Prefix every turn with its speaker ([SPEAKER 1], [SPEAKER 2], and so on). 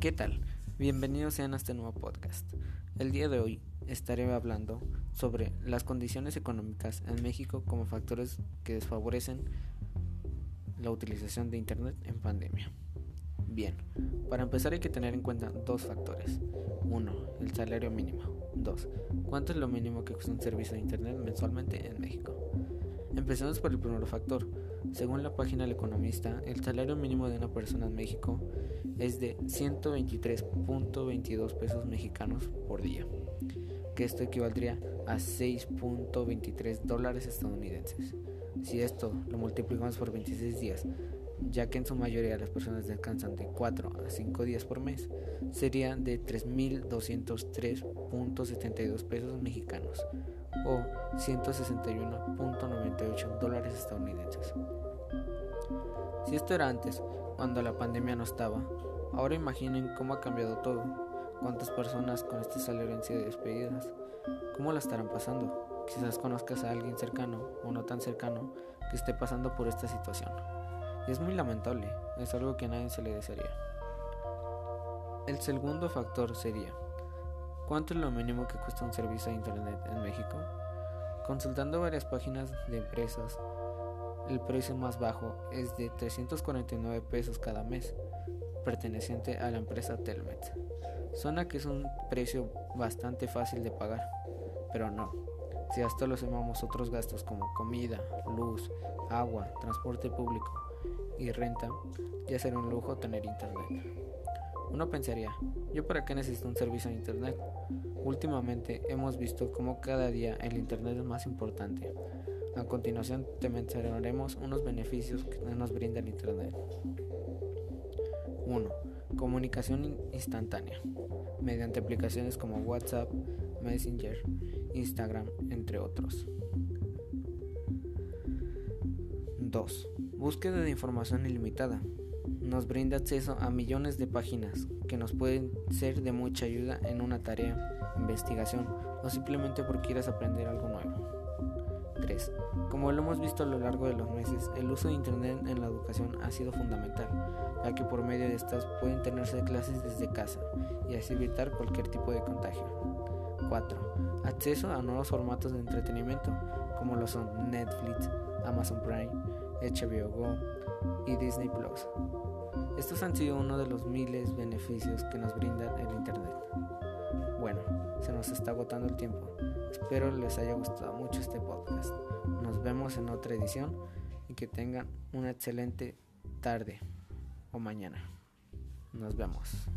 [SPEAKER 1] ¿Qué tal? Bienvenidos sean a este nuevo podcast. El día de hoy estaré hablando sobre las condiciones económicas en México como factores que desfavorecen la utilización de Internet en pandemia. Bien, para empezar hay que tener en cuenta dos factores. Uno, el salario mínimo. Dos, ¿cuánto es lo mínimo que cuesta un servicio de Internet mensualmente en México? Empecemos por el primer factor. Según la página del economista, el salario mínimo de una persona en México es de 123.22 pesos mexicanos por día, que esto equivaldría a 6.23 dólares estadounidenses. Si esto lo multiplicamos por 26 días, ya que en su mayoría las personas descansan de 4 a 5 días por mes, sería de 3.203.72 pesos mexicanos o 161.98 dólares estadounidenses. Si esto era antes, cuando la pandemia no estaba, ahora imaginen cómo ha cambiado todo, cuántas personas con este salario han sido despedidas, cómo la estarán pasando. Quizás conozcas a alguien cercano o no tan cercano que esté pasando por esta situación. Es muy lamentable, es algo que a nadie se le desearía. El segundo factor sería, ¿cuánto es lo mínimo que cuesta un servicio de Internet en México? Consultando varias páginas de empresas, el precio más bajo es de 349 pesos cada mes, perteneciente a la empresa Telmet. Suena que es un precio bastante fácil de pagar, pero no. Si a esto lo sumamos otros gastos como comida, luz, agua, transporte público y renta, ya será un lujo tener internet. Uno pensaría, ¿yo para qué necesito un servicio de internet? Últimamente hemos visto cómo cada día el internet es más importante a continuación te mencionaremos unos beneficios que nos brinda el Internet. 1. Comunicación instantánea, mediante aplicaciones como WhatsApp, Messenger, Instagram, entre otros. 2. Búsqueda de información ilimitada. Nos brinda acceso a millones de páginas que nos pueden ser de mucha ayuda en una tarea, investigación o simplemente porque quieras aprender algo nuevo. 3. Como lo hemos visto a lo largo de los meses, el uso de Internet en la educación ha sido fundamental, ya que por medio de estas pueden tenerse clases desde casa y así evitar cualquier tipo de contagio. 4. Acceso a nuevos formatos de entretenimiento, como lo son Netflix, Amazon Prime, HBO Go y Disney Plus. Estos han sido uno de los miles beneficios que nos brinda el Internet. Bueno, se nos está agotando el tiempo. Espero les haya gustado mucho este podcast. Nos vemos en otra edición y que tengan una excelente tarde o mañana. Nos vemos.